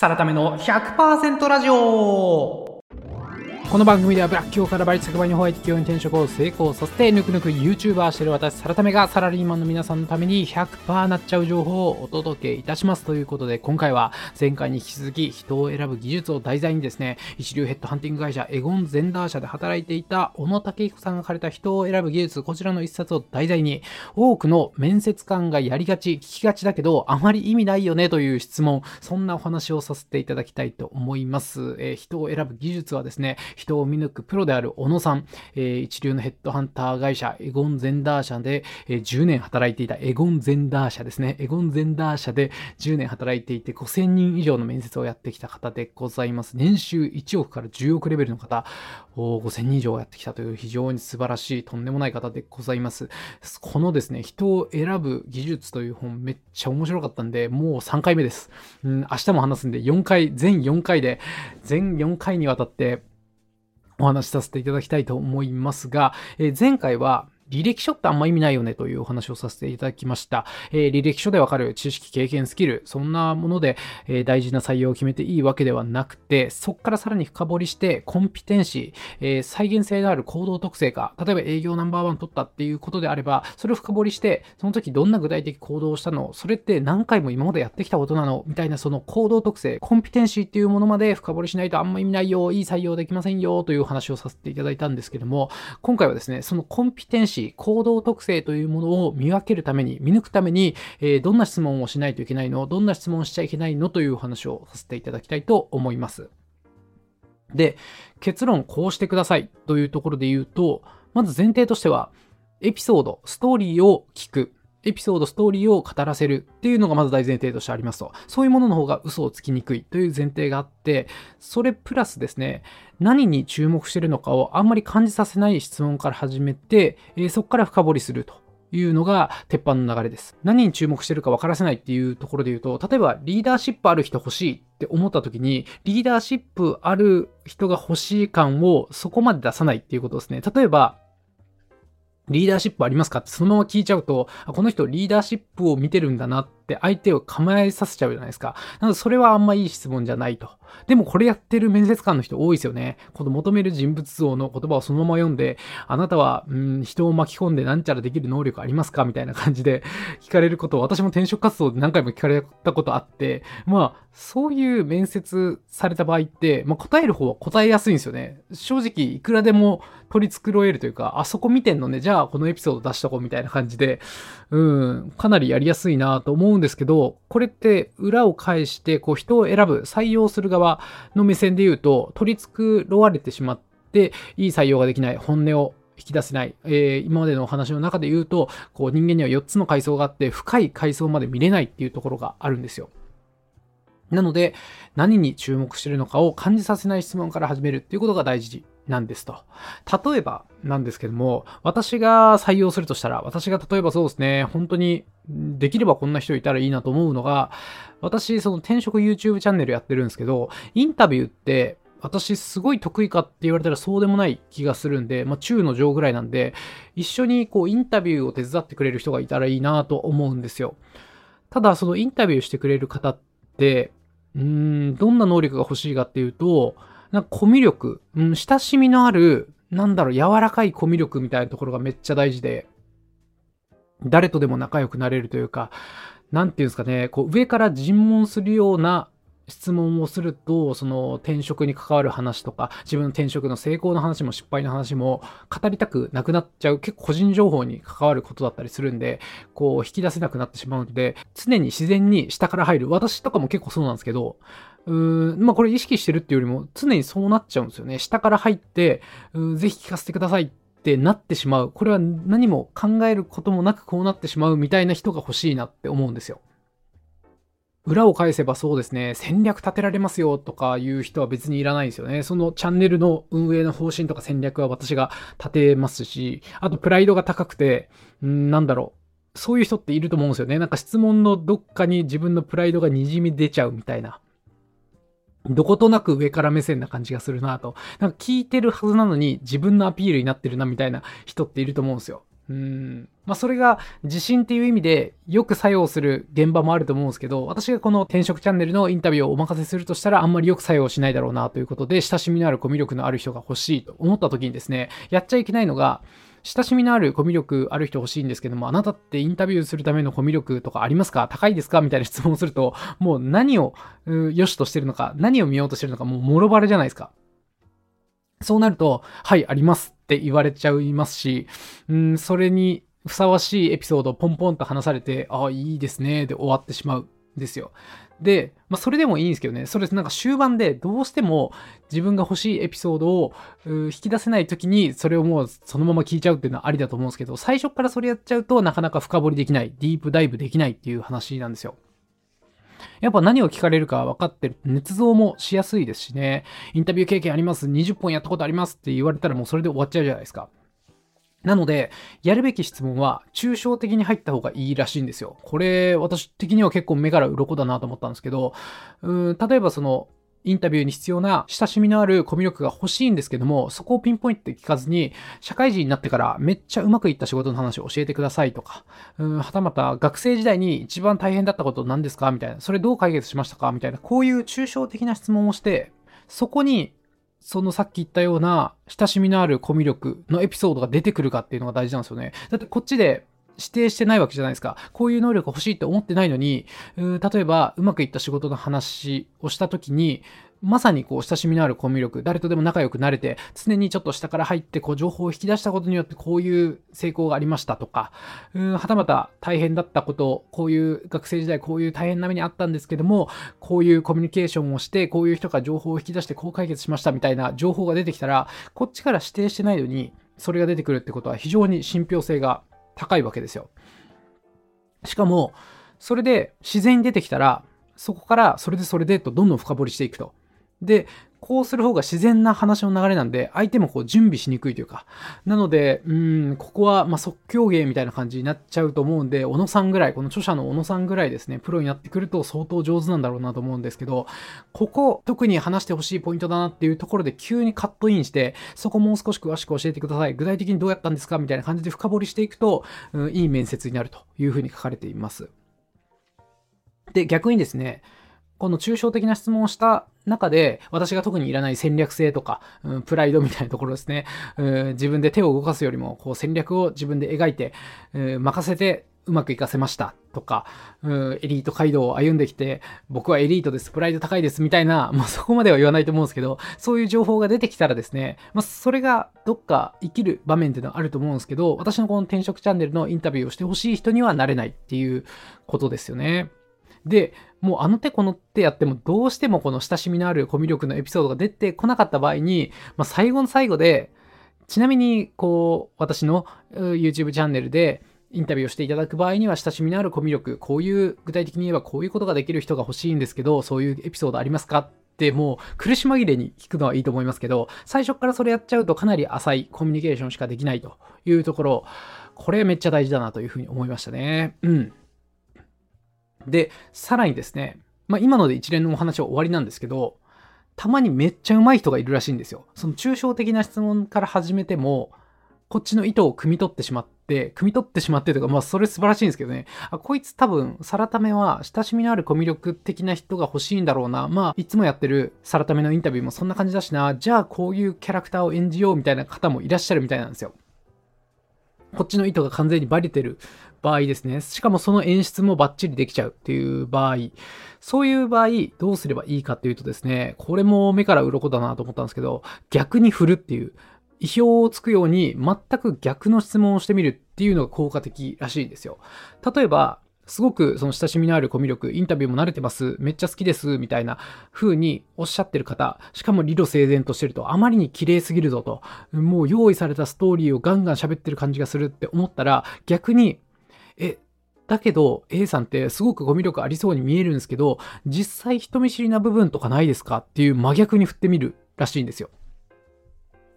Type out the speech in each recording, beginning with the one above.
さらための100%ラジオ。この番組ではブラック企業からバリ100倍にホワイト企業に転職を成功させてぬくぬく YouTuber してる私サラタメがサラリーマンの皆さんのために100%なっちゃう情報をお届けいたしますということで今回は前回に引き続き人を選ぶ技術を題材にですね一流ヘッドハンティング会社エゴンゼンダー社で働いていた小野武彦さんが書かれた人を選ぶ技術こちらの一冊を題材に多くの面接官がやりがち聞きがちだけどあまり意味ないよねという質問そんなお話をさせていただきたいと思います、えー、人を選ぶ技術はですね人を見抜くプロである小野さん、えー、一流のヘッドハンター会社エゴンゼンダー社で、えー、10年働いていたエゴンゼンダー社ですね。エゴンゼンダー社で10年働いていて5000人以上の面接をやってきた方でございます。年収1億から10億レベルの方、5000人以上やってきたという非常に素晴らしい、とんでもない方でございます。このですね、人を選ぶ技術という本めっちゃ面白かったんで、もう3回目です。うん、明日も話すんで4回、全4回で、全4回にわたってお話しさせていただきたいと思いますが、えー、前回は履歴書ってあんま意味ないよねというお話をさせていただきました。えー、履歴書でわかる知識、経験、スキル、そんなもので、えー、大事な採用を決めていいわけではなくて、そこからさらに深掘りして、コンピテンシー、えー、再現性のある行動特性か、例えば営業ナンバーワン取ったっていうことであれば、それを深掘りして、その時どんな具体的行動をしたのそれって何回も今までやってきたことなのみたいなその行動特性、コンピテンシーっていうものまで深掘りしないとあんま意味ないよ、いい採用できませんよという話をさせていただいたんですけども、今回はですね、そのコンピテンシー、行動特性というものを見分けるために、見抜くために、えー、どんな質問をしないといけないの？どんな質問しちゃいけないの？という話をさせていただきたいと思います。で、結論こうしてくださいというところで言うと、まず前提としては、エピソード、ストーリーを聞く。エピソード、ストーリーを語らせるっていうのがまず大前提としてありますと。そういうものの方が嘘をつきにくいという前提があって、それプラスですね、何に注目してるのかをあんまり感じさせない質問から始めて、えー、そこから深掘りすると。いうのが鉄板の流れです。何に注目してるか分からせないっていうところで言うと、例えばリーダーシップある人欲しいって思った時に、リーダーシップある人が欲しい感をそこまで出さないっていうことですね。例えば、リーダーシップありますかってそのまま聞いちゃうと、この人リーダーシップを見てるんだなって相手を構えさせちゃうじゃないですか。なのでそれはあんまいい質問じゃないと。でもこれやってる面接官の人多いですよね。この求める人物像の言葉をそのまま読んで、あなたは、うん、人を巻き込んでなんちゃらできる能力ありますか？みたいな感じで聞かれることを私も転職活動で何回も聞かれたことあって、まあ、そういう面接された場合って、まあ、答える方は答えやすいんですよね。正直、いくらでも取り繕えるというか、あそこ見てんのね、じゃあこのエピソード出しとこうみたいな感じで、うん、かなりやりやすいなと思うんですけど、これって裏を返して、こう人を選ぶ、採用する側の目線で言うと、取り繕われてしまって、いい採用ができない、本音を引き出せない、えー、今までのお話の中で言うと、こう人間には4つの階層があって、深い階層まで見れないっていうところがあるんですよ。なので、何に注目してるのかを感じさせない質問から始めるっていうことが大事なんですと。例えばなんですけども、私が採用するとしたら、私が例えばそうですね、本当にできればこんな人いたらいいなと思うのが、私、その転職 YouTube チャンネルやってるんですけど、インタビューって私すごい得意かって言われたらそうでもない気がするんで、まあ中の上ぐらいなんで、一緒にこうインタビューを手伝ってくれる人がいたらいいなと思うんですよ。ただそのインタビューしてくれる方って、うーん、どんな能力が欲しいかっていうと、なんかコミュ力、うん、親しみのある、なんだろう、柔らかいコミュ力みたいなところがめっちゃ大事で、誰とでも仲良くなれるというか、なんていうんですかね、こう上から尋問するような質問をすると、その転職に関わる話とか、自分の転職の成功の話も失敗の話も語りたくなくなっちゃう、結構個人情報に関わることだったりするんで、こう引き出せなくなってしまうので、常に自然に下から入る。私とかも結構そうなんですけど、うーん、まあこれ意識してるっていうよりも常にそうなっちゃうんですよね。下から入って、ぜひ聞かせてくださいってなってしまう。これは何も考えることもなくこうなってしまうみたいな人が欲しいなって思うんですよ。裏を返せばそうですね、戦略立てられますよとかいう人は別にいらないですよね。そのチャンネルの運営の方針とか戦略は私が立てますし、あとプライドが高くて、んなんだろう。そういう人っていると思うんですよね。なんか質問のどっかに自分のプライドが滲み出ちゃうみたいな。どことなく上から目線な感じがするなと。なんか聞いてるはずなのに自分のアピールになってるなみたいな人っていると思うんですよ。うん。まあ、それが自信っていう意味でよく作用する現場もあると思うんですけど、私がこの転職チャンネルのインタビューをお任せするとしたらあんまりよく作用しないだろうなということで、親しみのあるコミュ力のある人が欲しいと思った時にですね、やっちゃいけないのが、親しみのあるコミュ力ある人欲しいんですけども、あなたってインタビューするためのコミュ力とかありますか？高いですか？みたいな質問をすると、もう何を良しとしてるのか、何を見ようとしてるのか、もうもろバレじゃないですか。そうなると、はい、ありますって言われちゃいますし、うん、それにふさわしいエピソードをポンポンと話されて、ああ、いいですね、で終わってしまうんですよ。で、まあ、それでもいいんですけどね、それなんか終盤でどうしても自分が欲しいエピソードを引き出せない時に、それをもうそのまま聞いちゃうっていうのはありだと思うんですけど、最初からそれやっちゃうとなかなか深掘りできない、ディープダイブできないっていう話なんですよ。やっぱ何を聞かれるか分かってる。捏造もしやすいですしね。インタビュー経験あります。20本やったことありますって言われたらもうそれで終わっちゃうじゃないですか。なので、やるべき質問は抽象的に入った方がいいらしいんですよ。これ、私的には結構目から鱗だなと思ったんですけど、うん例えばその、インタビューに必要な親しみのあるコミュ力が欲しいんですけども、そこをピンポイントで聞かずに、社会人になってからめっちゃうまくいった仕事の話を教えてくださいとか、うん、はたまた学生時代に一番大変だったこと何ですか？みたいな、それどう解決しましたか？みたいな、こういう抽象的な質問をして、そこにそのさっき言ったような親しみのあるコミュ力のエピソードが出てくるかっていうのが大事なんですよね。だってこっちで指定してないわけじゃないですか。こういう能力欲しいって思ってないのに、例えばうまくいった仕事の話をした時に、まさにこう親しみのあるコミュ力、誰とでも仲良くなれて、常にちょっと下から入ってこう情報を引き出したことによってこういう成功がありましたとか、うんはたまた大変だったこと、こういう学生時代こういう大変な目にあったんですけども、こういうコミュニケーションをして、こういう人が情報を引き出してこう解決しましたみたいな情報が出てきたら、こっちから指定してないのに、それが出てくるってことは非常に信憑性が高いわけですよ。しかも、それで自然に出てきたら、そこからそれでそれでとどんどん深掘りしていくと。で、こうする方が自然な話の流れなんで、相手もこう準備しにくいというか。なので、うん、ここはま即興芸みたいな感じになっちゃうと思うんで、小野さんぐらい、この著者の小野さんぐらいですね、プロになってくると相当上手なんだろうなと思うんですけど、ここ、特に話してほしいポイントだなっていうところで急にカットインして、そこもう少し詳しく教えてください。具体的にどうやったんですかみたいな感じで深掘りしていくと、うん、いい面接になるというふうに書かれています。で、逆にですね、この抽象的な質問をした中で、私が特にいらない戦略性とか、うん、プライドみたいなところですね、うん、自分で手を動かすよりも、こう戦略を自分で描いて、うん、任せてうまくいかせましたとか、うん、エリート街道を歩んできて、僕はエリートです、プライド高いですみたいな、まあ、そこまでは言わないと思うんですけど、そういう情報が出てきたらですね、まあ、それがどっか生きる場面っていうのはあると思うんですけど、私のこの転職チャンネルのインタビューをしてほしい人にはなれないっていうことですよね。で、もうあの手この手やってもどうしてもこの親しみのあるコミュ力のエピソードが出てこなかった場合に、まあ、最後の最後で、ちなみにこう私の YouTube チャンネルでインタビューをしていただく場合には親しみのあるコミュ力、こういう具体的に言えばこういうことができる人が欲しいんですけど、そういうエピソードありますか？ってもう苦し紛れに聞くのはいいと思いますけど、最初からそれやっちゃうとかなり浅いコミュニケーションしかできないというところ、これめっちゃ大事だなというふうに思いましたね。うん。で、さらにですね、まあ、今ので一連のお話は終わりなんですけど、たまにめっちゃ上手い人がいるらしいんですよ。その抽象的な質問から始めても、こっちの意図を汲み取ってしまって、汲み取ってしまってとか、まあそれ素晴らしいんですけどね。あ、こいつ多分、サラタメは親しみのあるコミュ力的な人が欲しいんだろうな。まあ、いつもやってるサラタメのインタビューもそんな感じだしな。じゃあこういうキャラクターを演じようみたいな方もいらっしゃるみたいなんですよ。こっちの意図が完全にバレてる場合ですね。しかもその演出もバッチリできちゃうっていう場合、そういう場合、どうすればいいかっていうとですね、これも目から鱗だなと思ったんですけど、逆に振るっていう、意表をつくように全く逆の質問をしてみるっていうのが効果的らしいんですよ。例えば、すごくその親しみのあるコミュ力、インタビューも慣れてます、めっちゃ好きです、みたいな風におっしゃってる方、しかも理路整然としてると、あまりに綺麗すぎるぞと、もう用意されたストーリーをガンガン喋ってる感じがするって思ったら、逆に、え、だけど A さんってすごくコミ力ありそうに見えるんですけど、実際人見知りな部分とかないですかっていう真逆に振ってみるらしいんですよ。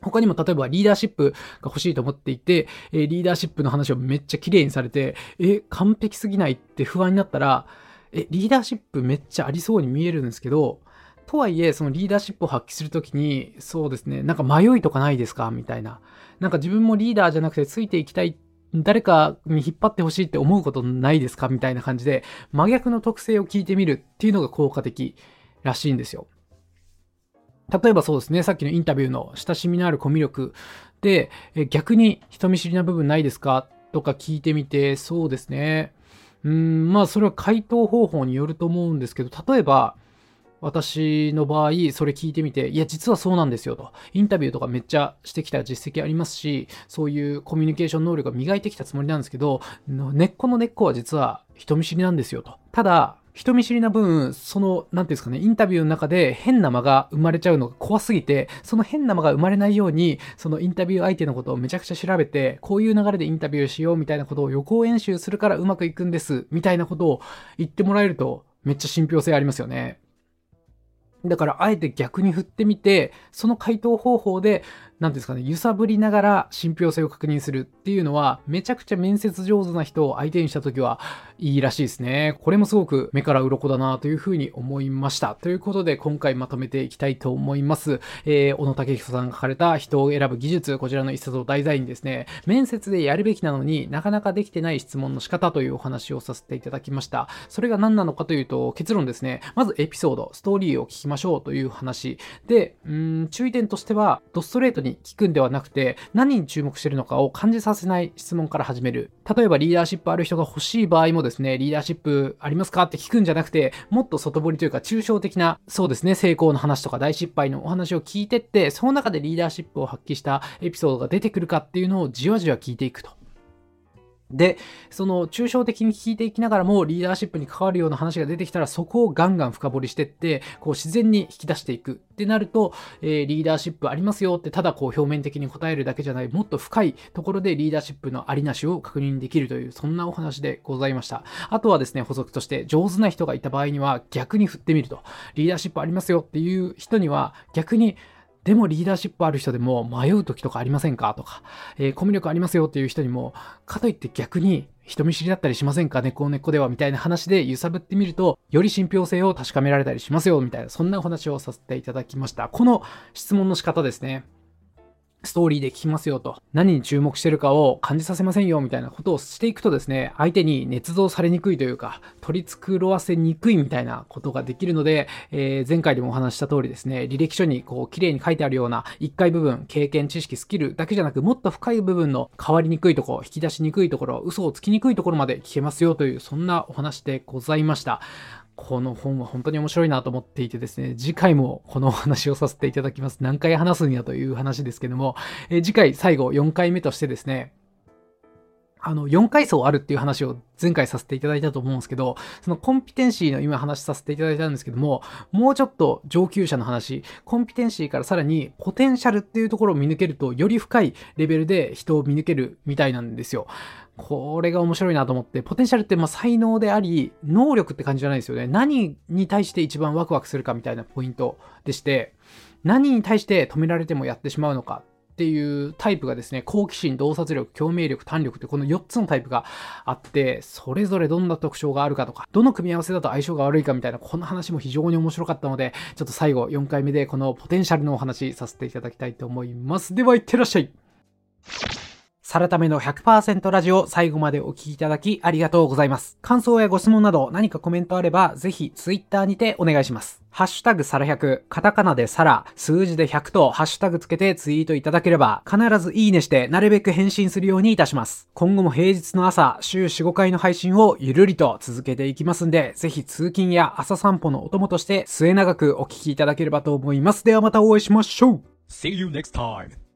他にも例えばリーダーシップが欲しいと思っていて、えリーダーシップの話をめっちゃ綺麗にされて、え、完璧すぎないって不安になったら、え、リーダーシップめっちゃありそうに見えるんですけど、とはいえ、そのリーダーシップを発揮するときに、そうですね、なんか迷いとかないですかみたいな。なんか自分もリーダーじゃなくてついていきたいっ誰かに引っ張ってほしいって思うことないですか？みたいな感じで、真逆の特性を聞いてみるっていうのが効果的らしいんですよ。例えばそうですね、さっきのインタビューの親しみのあるコミュ力で、逆に人見知りな部分ないですか？とか聞いてみて、そうですね。うん、まあそれは回答方法によると思うんですけど、例えば、私の場合、それ聞いてみて、いや、実はそうなんですよと。インタビューとかめっちゃしてきた実績ありますし、そういうコミュニケーション能力が磨いてきたつもりなんですけど、根っこの根っこは実は人見知りなんですよと。ただ、人見知りな分、その、なんていうんですかね、インタビューの中で変な間が生まれちゃうのが怖すぎて、その変な間が生まれないように、そのインタビュー相手のことをめちゃくちゃ調べて、こういう流れでインタビューしようみたいなことを予行演習するからうまくいくんです、みたいなことを言ってもらえると、めっちゃ信憑性ありますよね。だからあえて逆に振ってみて、その回答方法で、なんですかね、揺さぶりながら信憑性を確認するっていうのは、めちゃくちゃ面接上手な人を相手にしたときはいいらしいですね。これもすごく目から鱗だなというふうに思いました。ということで、今回まとめていきたいと思います。えー、小野武彦さんが書かれた人を選ぶ技術、こちらの一冊を題材にですね、面接でやるべきなのになかなかできてない質問の仕方というお話をさせていただきました。それが何なのかというと、結論ですね、まずエピソード、ストーリーを聞きましょうという話。で、うん、注意点としては、ドストレートにに聞くんではなくて、何に注目してるのかを感じさせない質問から始める。例えばリーダーシップある人が欲しい場合もですね、リーダーシップありますかって聞くんじゃなくて、もっと外堀というか抽象的な、そうですね、成功の話とか大失敗のお話を聞いてって、その中でリーダーシップを発揮したエピソードが出てくるかっていうのをじわじわ聞いていくと。で、その抽象的に聞いていきながらもリーダーシップに関わるような話が出てきたらそこをガンガン深掘りしてって、こう自然に引き出していくってなると、えー、リーダーシップありますよってただこう表面的に答えるだけじゃない、もっと深いところでリーダーシップのありなしを確認できるという、そんなお話でございました。あとはですね、補足として上手な人がいた場合には逆に振ってみると、リーダーシップありますよっていう人には逆にでもリーダーシップある人でも迷う時とかありませんか？とか、えー、コミュ力ありますよっていう人にも、かといって逆に人見知りだったりしませんか？根っこ根っこではみたいな話で揺さぶってみると、より信憑性を確かめられたりしますよみたいな、そんなお話をさせていただきました。この質問の仕方ですね。ストーリーで聞きますよと、何に注目してるかを感じさせませんよみたいなことをしていくとですね、相手に捏造されにくいというか、取り繕わせにくいみたいなことができるので、えー、前回でもお話した通りですね、履歴書にこう綺麗に書いてあるような1回部分、経験、知識、スキルだけじゃなく、もっと深い部分の変わりにくいところ、引き出しにくいところ、嘘をつきにくいところまで聞けますよという、そんなお話でございました。この本は本当に面白いなと思っていてですね、次回もこのお話をさせていただきます。何回話すんやという話ですけども、え次回最後4回目としてですね、あの、4階層あるっていう話を前回させていただいたと思うんですけど、そのコンピテンシーの今話させていただいたんですけども、もうちょっと上級者の話、コンピテンシーからさらにポテンシャルっていうところを見抜けると、より深いレベルで人を見抜けるみたいなんですよ。これが面白いなと思って、ポテンシャルってまあ才能であり、能力って感じじゃないですよね。何に対して一番ワクワクするかみたいなポイントでして、何に対して止められてもやってしまうのかっていうタイプがですね、好奇心、洞察力、共鳴力、胆力ってこの4つのタイプがあって、それぞれどんな特徴があるかとか、どの組み合わせだと相性が悪いかみたいな、この話も非常に面白かったので、ちょっと最後4回目でこのポテンシャルのお話させていただきたいと思います。では、いってらっしゃい。サラタメの100%ラジオ最後までお聞きいただきありがとうございます。感想やご質問など何かコメントあればぜひツイッターにてお願いします。ハッシュタグサラ100、カタカナでサラ、数字で100とハッシュタグつけてツイートいただければ必ずいいねしてなるべく返信するようにいたします。今後も平日の朝、週4、5回の配信をゆるりと続けていきますんで、ぜひ通勤や朝散歩のお供として末永くお聞きいただければと思います。ではまたお会いしましょう See you next time!